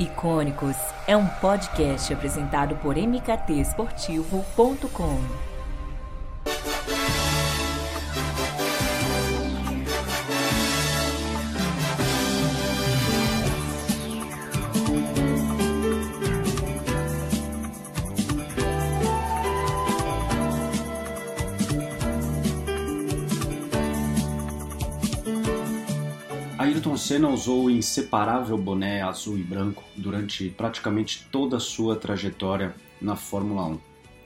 Icônicos é um podcast apresentado por mktesportivo.com. Ayrton Senna usou o inseparável boné azul e branco durante praticamente toda a sua trajetória na Fórmula 1.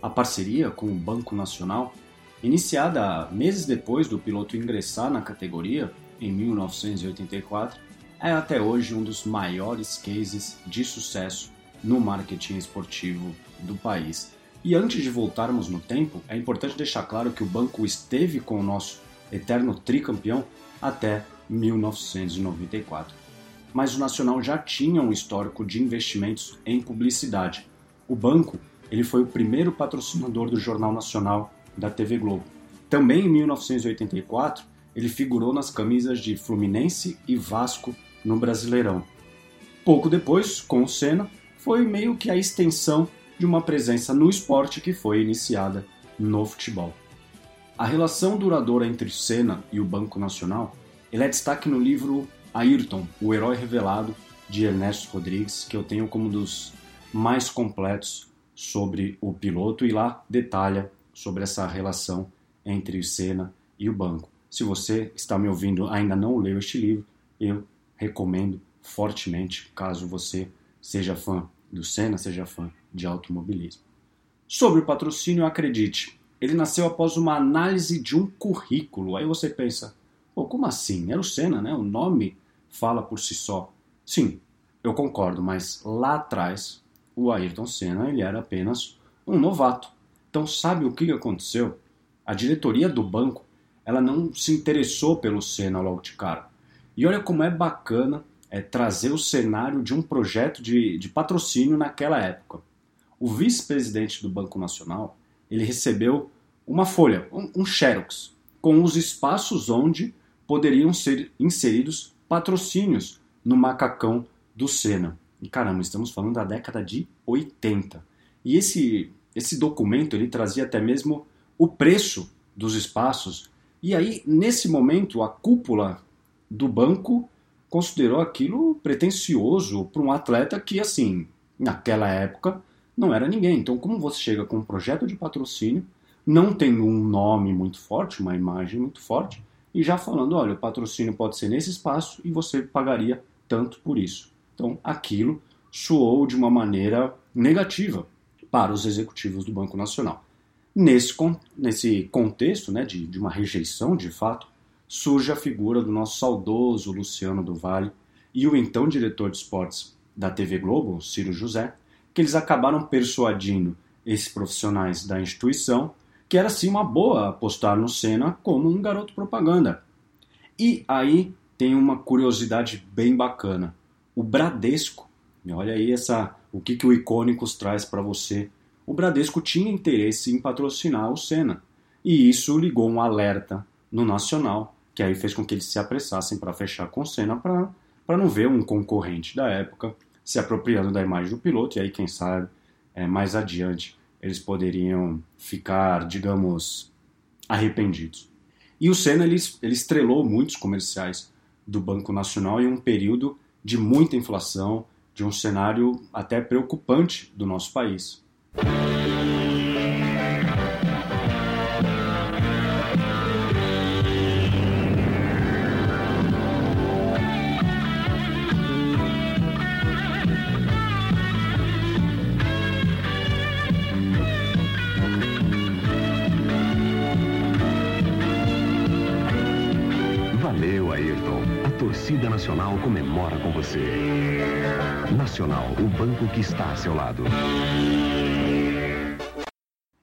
A parceria com o Banco Nacional, iniciada meses depois do piloto ingressar na categoria, em 1984, é até hoje um dos maiores cases de sucesso no marketing esportivo do país. E antes de voltarmos no tempo, é importante deixar claro que o banco esteve com o nosso eterno tricampeão até 1994. Mas o Nacional já tinha um histórico de investimentos em publicidade. O banco ele foi o primeiro patrocinador do Jornal Nacional da TV Globo. Também em 1984, ele figurou nas camisas de Fluminense e Vasco no Brasileirão. Pouco depois, com o Senna, foi meio que a extensão de uma presença no esporte que foi iniciada no futebol. A relação duradoura entre Senna e o Banco Nacional ele é destaque no livro Ayrton, o herói revelado de Ernesto Rodrigues, que eu tenho como um dos mais completos sobre o piloto e lá detalha sobre essa relação entre o Senna e o banco. Se você está me ouvindo ainda não leu este livro, eu recomendo fortemente, caso você seja fã do Senna, seja fã de automobilismo. Sobre o patrocínio, acredite, ele nasceu após uma análise de um currículo. Aí você pensa, Pô, como assim? Era o Senna, né? O nome fala por si só. Sim, eu concordo, mas lá atrás o Ayrton Senna ele era apenas um novato. Então sabe o que aconteceu? A diretoria do banco ela não se interessou pelo Senna logo de cara. E olha como é bacana é, trazer o cenário de um projeto de, de patrocínio naquela época. O vice-presidente do Banco Nacional ele recebeu uma folha, um, um xerox, com os espaços onde poderiam ser inseridos patrocínios no macacão do Senna. E caramba, estamos falando da década de 80. E esse, esse documento ele trazia até mesmo o preço dos espaços. E aí, nesse momento, a cúpula do banco considerou aquilo pretensioso para um atleta que, assim, naquela época não era ninguém. Então, como você chega com um projeto de patrocínio, não tem um nome muito forte, uma imagem muito forte, e já falando, olha, o patrocínio pode ser nesse espaço e você pagaria tanto por isso. Então, aquilo soou de uma maneira negativa para os executivos do Banco Nacional. Nesse, nesse contexto né, de, de uma rejeição, de fato, surge a figura do nosso saudoso Luciano do Vale e o então diretor de esportes da TV Globo, Ciro José, que eles acabaram persuadindo esses profissionais da instituição que era sim uma boa apostar no Senna como um garoto propaganda. E aí tem uma curiosidade bem bacana. O Bradesco, olha aí essa, o que, que o Icônicos traz para você. O Bradesco tinha interesse em patrocinar o Senna. E isso ligou um alerta no Nacional, que aí fez com que eles se apressassem para fechar com o Senna para não ver um concorrente da época se apropriando da imagem do piloto. E aí, quem sabe, é, mais adiante, eles poderiam ficar, digamos, arrependidos. E o Senna ele, ele estrelou muitos comerciais do Banco Nacional em um período de muita inflação, de um cenário até preocupante do nosso país. Torcida nacional comemora com você. Nacional, o banco que está a seu lado.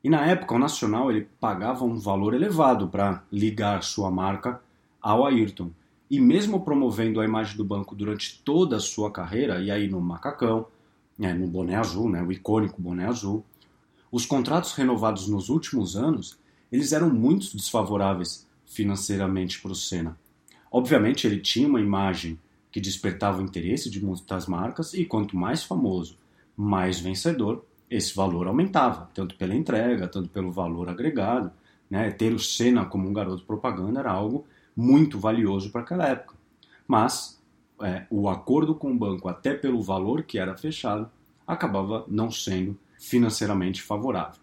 E na época, o Nacional ele pagava um valor elevado para ligar sua marca ao Ayrton. E mesmo promovendo a imagem do banco durante toda a sua carreira, e aí no macacão, né, no boné azul, né, o icônico boné azul, os contratos renovados nos últimos anos, eles eram muito desfavoráveis financeiramente para o Senna. Obviamente ele tinha uma imagem que despertava o interesse de muitas marcas, e quanto mais famoso, mais vencedor, esse valor aumentava, tanto pela entrega, tanto pelo valor agregado. Né? Ter o Senna como um garoto propaganda era algo muito valioso para aquela época. Mas é, o acordo com o banco, até pelo valor que era fechado, acabava não sendo financeiramente favorável.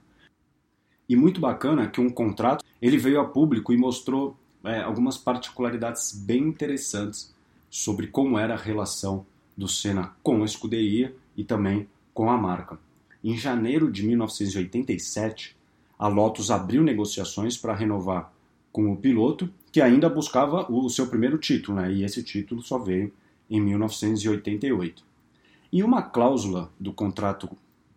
E muito bacana que um contrato ele veio a público e mostrou é, algumas particularidades bem interessantes sobre como era a relação do Senna com a escuderia e também com a marca. Em janeiro de 1987, a Lotus abriu negociações para renovar com o piloto, que ainda buscava o seu primeiro título, né? e esse título só veio em 1988. E uma cláusula do contrato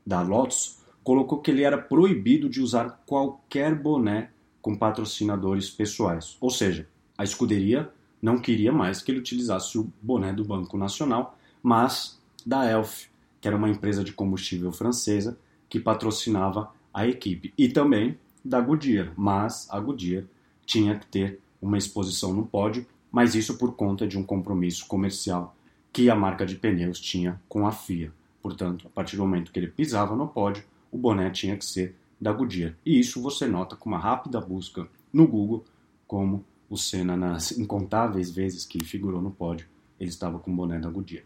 da Lotus colocou que ele era proibido de usar qualquer boné com patrocinadores pessoais. Ou seja, a escuderia não queria mais que ele utilizasse o boné do Banco Nacional, mas da Elf, que era uma empresa de combustível francesa que patrocinava a equipe, e também da Goodyear, mas a Goodyear tinha que ter uma exposição no pódio, mas isso por conta de um compromisso comercial que a marca de pneus tinha com a FIA. Portanto, a partir do momento que ele pisava no pódio, o boné tinha que ser da Goodyear. E isso você nota com uma rápida busca no Google, como o Senna, nas incontáveis vezes que figurou no pódio, ele estava com o boné da Goodyear.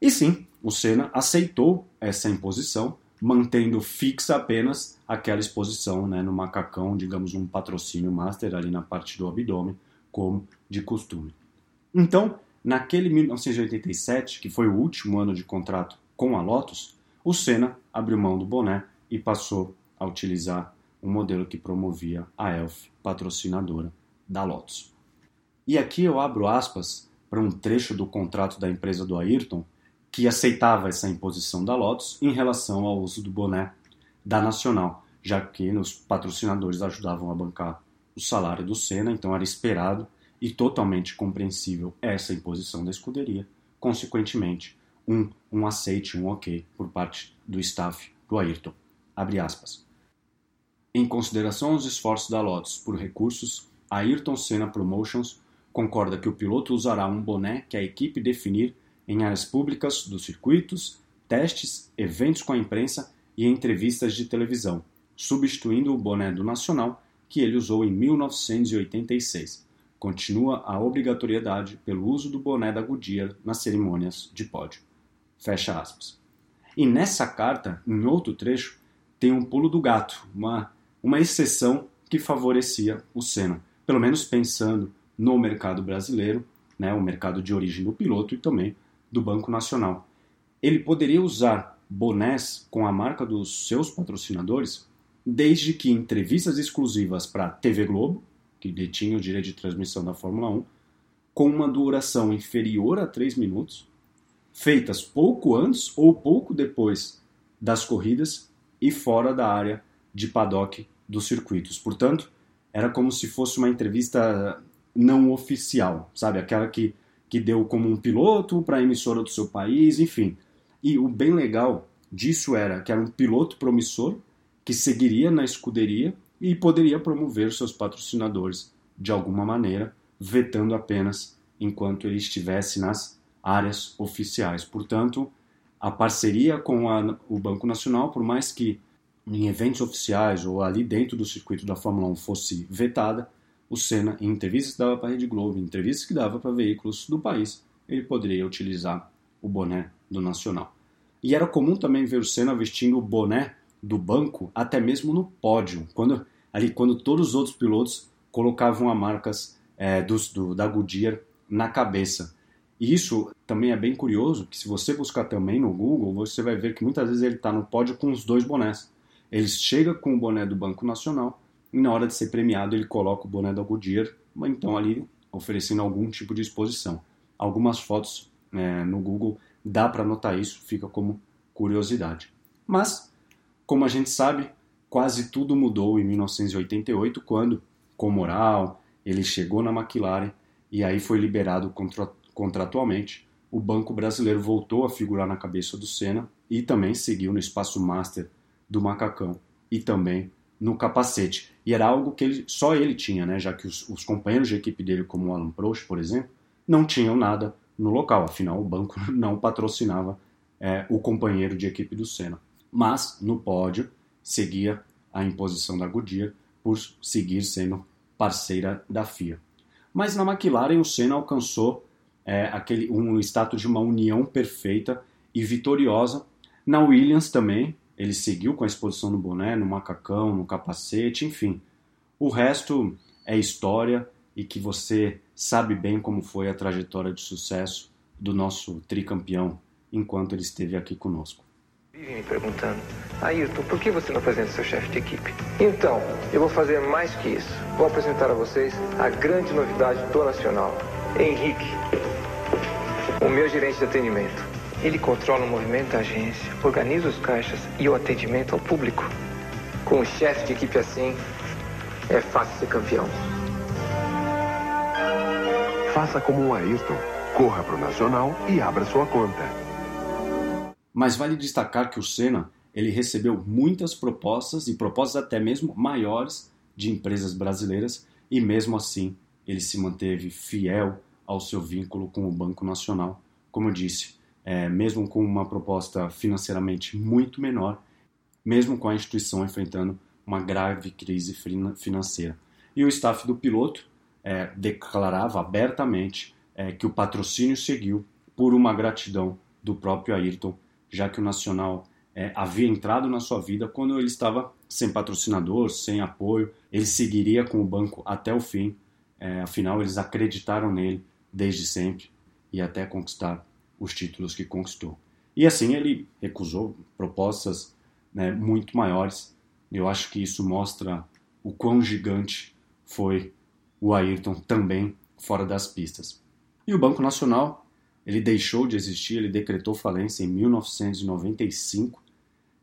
E sim, o Senna aceitou essa imposição, mantendo fixa apenas aquela exposição né, no macacão, digamos um patrocínio master ali na parte do abdômen, como de costume. Então, naquele 1987, que foi o último ano de contrato com a Lotus, o Senna abriu mão do boné e passou a utilizar um modelo que promovia a Elf, patrocinadora da Lotus. E aqui eu abro aspas para um trecho do contrato da empresa do Ayrton que aceitava essa imposição da Lotus em relação ao uso do boné da Nacional, já que os patrocinadores ajudavam a bancar o salário do Senna, então era esperado e totalmente compreensível essa imposição da escuderia. Consequentemente, um, um aceite, um ok por parte do staff do Ayrton. Abre aspas. Em consideração aos esforços da Lotus por recursos, a Ayrton Senna Promotions concorda que o piloto usará um boné que a equipe definir em áreas públicas dos circuitos, testes, eventos com a imprensa e entrevistas de televisão, substituindo o boné do Nacional que ele usou em 1986. Continua a obrigatoriedade pelo uso do boné da Goodyear nas cerimônias de pódio. Fecha aspas. E nessa carta, em outro trecho, tem um pulo do gato, uma, uma exceção que favorecia o Senna, pelo menos pensando no mercado brasileiro, né, o mercado de origem do piloto e também do Banco Nacional. Ele poderia usar bonés com a marca dos seus patrocinadores, desde que entrevistas exclusivas para a TV Globo, que detinha o direito de transmissão da Fórmula 1, com uma duração inferior a 3 minutos, feitas pouco antes ou pouco depois das corridas e fora da área de paddock dos circuitos. Portanto, era como se fosse uma entrevista não oficial, sabe? Aquela que que deu como um piloto para a emissora do seu país, enfim. E o bem legal disso era que era um piloto promissor que seguiria na escuderia e poderia promover seus patrocinadores de alguma maneira, vetando apenas enquanto ele estivesse nas áreas oficiais. Portanto, a parceria com a, o Banco Nacional, por mais que em eventos oficiais ou ali dentro do circuito da Fórmula 1 fosse vetada, o Senna, em entrevistas que dava para a Rede Globo, em entrevistas que dava para veículos do país, ele poderia utilizar o boné do Nacional. E era comum também ver o Senna vestindo o boné do banco, até mesmo no pódio, quando ali quando todos os outros pilotos colocavam as marcas é, dos, do, da Goodyear na cabeça. E isso também é bem curioso, que se você buscar também no Google, você vai ver que muitas vezes ele está no pódio com os dois bonés. Ele chega com o boné do Banco Nacional e na hora de ser premiado ele coloca o boné da Goodyear, então ali oferecendo algum tipo de exposição. Algumas fotos é, no Google dá para notar isso, fica como curiosidade. Mas, como a gente sabe, quase tudo mudou em 1988, quando, com moral, ele chegou na McLaren e aí foi liberado contra, contratualmente. O Banco Brasileiro voltou a figurar na cabeça do Senna e também seguiu no espaço master do macacão e também no capacete. E era algo que ele, só ele tinha, né? já que os, os, companheiros de equipe dele, como o Alan Prost, por exemplo, não tinham nada no local, afinal o banco não patrocinava é, o companheiro de equipe do Senna. Mas no pódio seguia a imposição da Goodyear por seguir sendo parceira da FIA. Mas na McLaren o Senna alcançou é, aquele, um status de uma união perfeita e vitoriosa. Na Williams também, ele seguiu com a exposição no boné, no macacão, no capacete, enfim. O resto é história e que você sabe bem como foi a trajetória de sucesso do nosso tricampeão enquanto ele esteve aqui conosco. Vivem me perguntando, Ayrton, por que você não apresenta seu chefe de equipe? Então, eu vou fazer mais que isso. Vou apresentar a vocês a grande novidade do Nacional, Henrique, meu gerente de atendimento. Ele controla o movimento da agência, organiza os caixas e o atendimento ao público. Com um chefe de equipe assim, é fácil ser campeão. Faça como um Ayrton. Corra para o Nacional e abra sua conta. Mas vale destacar que o Senna ele recebeu muitas propostas e propostas até mesmo maiores de empresas brasileiras e mesmo assim ele se manteve fiel ao seu vínculo com o Banco Nacional. Como eu disse, é, mesmo com uma proposta financeiramente muito menor, mesmo com a instituição enfrentando uma grave crise financeira. E o staff do piloto é, declarava abertamente é, que o patrocínio seguiu por uma gratidão do próprio Ayrton já que o Nacional é, havia entrado na sua vida quando ele estava sem patrocinador, sem apoio. Ele seguiria com o banco até o fim, é, afinal, eles acreditaram nele desde sempre e até conquistar os títulos que conquistou. E assim ele recusou propostas né, muito maiores. Eu acho que isso mostra o quão gigante foi o Ayrton também fora das pistas. E o Banco Nacional ele deixou de existir, ele decretou falência em 1995.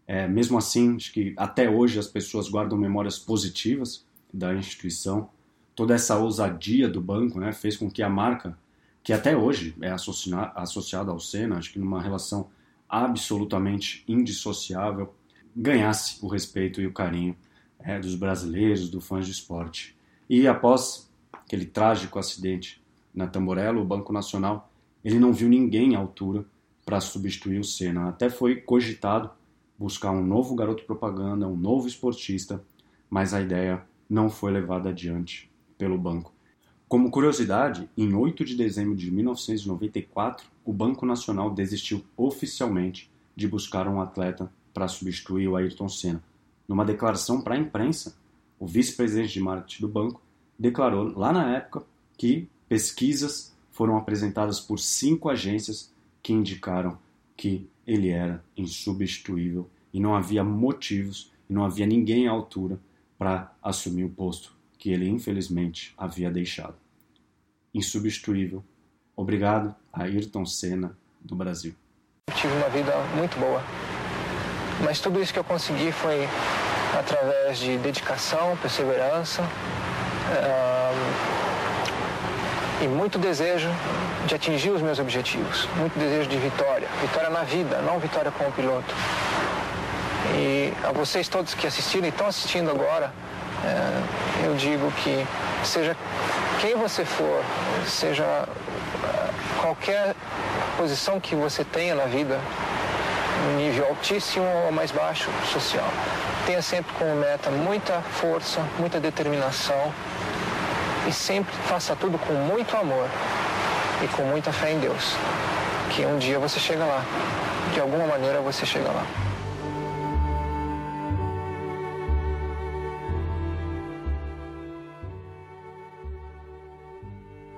É, mesmo assim, acho que até hoje as pessoas guardam memórias positivas da instituição. Toda essa ousadia do banco né, fez com que a marca, que até hoje é associada ao Senna, acho que numa relação absolutamente indissociável, ganhasse o respeito e o carinho é, dos brasileiros, dos fãs de esporte. E após aquele trágico acidente na Tamborello, o Banco Nacional ele não viu ninguém à altura para substituir o Senna. Até foi cogitado buscar um novo garoto propaganda, um novo esportista, mas a ideia não foi levada adiante pelo banco. Como curiosidade, em 8 de dezembro de 1994, o Banco Nacional desistiu oficialmente de buscar um atleta para substituir o Ayrton Senna. Numa declaração para a imprensa, o vice-presidente de marketing do banco declarou lá na época que pesquisas foram apresentadas por cinco agências que indicaram que ele era insubstituível e não havia motivos e não havia ninguém à altura para assumir o posto que ele infelizmente havia deixado. Insubstituível. Obrigado a Ayrton Senna do Brasil. Eu tive uma vida muito boa, mas tudo isso que eu consegui foi através de dedicação, perseverança. Uh e muito desejo de atingir os meus objetivos, muito desejo de vitória, vitória na vida, não vitória como piloto. E a vocês todos que assistiram e estão assistindo agora, é, eu digo que seja quem você for, seja é, qualquer posição que você tenha na vida, nível altíssimo ou mais baixo social, tenha sempre como meta muita força, muita determinação e sempre faça tudo com muito amor e com muita fé em Deus, que um dia você chega lá. De alguma maneira você chega lá.